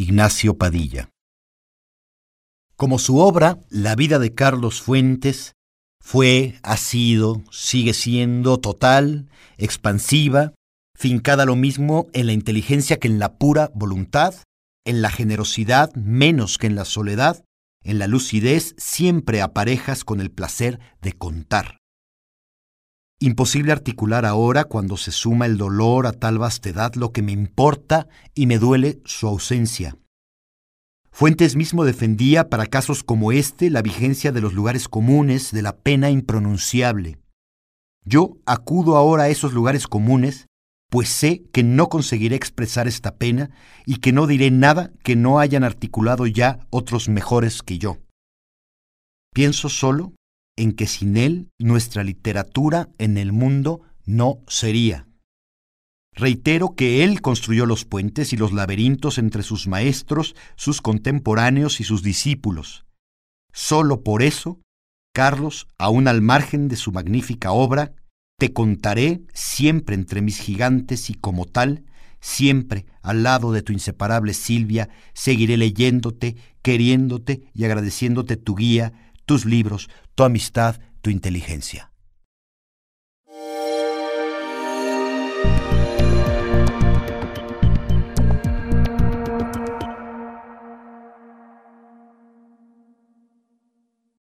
Ignacio Padilla. Como su obra, La vida de Carlos Fuentes, fue, ha sido, sigue siendo total, expansiva, fincada lo mismo en la inteligencia que en la pura voluntad, en la generosidad menos que en la soledad, en la lucidez siempre aparejas con el placer de contar. Imposible articular ahora cuando se suma el dolor a tal vastedad lo que me importa y me duele su ausencia. Fuentes mismo defendía para casos como este la vigencia de los lugares comunes de la pena impronunciable. Yo acudo ahora a esos lugares comunes, pues sé que no conseguiré expresar esta pena y que no diré nada que no hayan articulado ya otros mejores que yo. Pienso solo en que sin él nuestra literatura en el mundo no sería. Reitero que él construyó los puentes y los laberintos entre sus maestros, sus contemporáneos y sus discípulos. Solo por eso, Carlos, aún al margen de su magnífica obra, te contaré siempre entre mis gigantes y como tal, siempre al lado de tu inseparable Silvia, seguiré leyéndote, queriéndote y agradeciéndote tu guía, tus libros, tu amistad, tu inteligencia.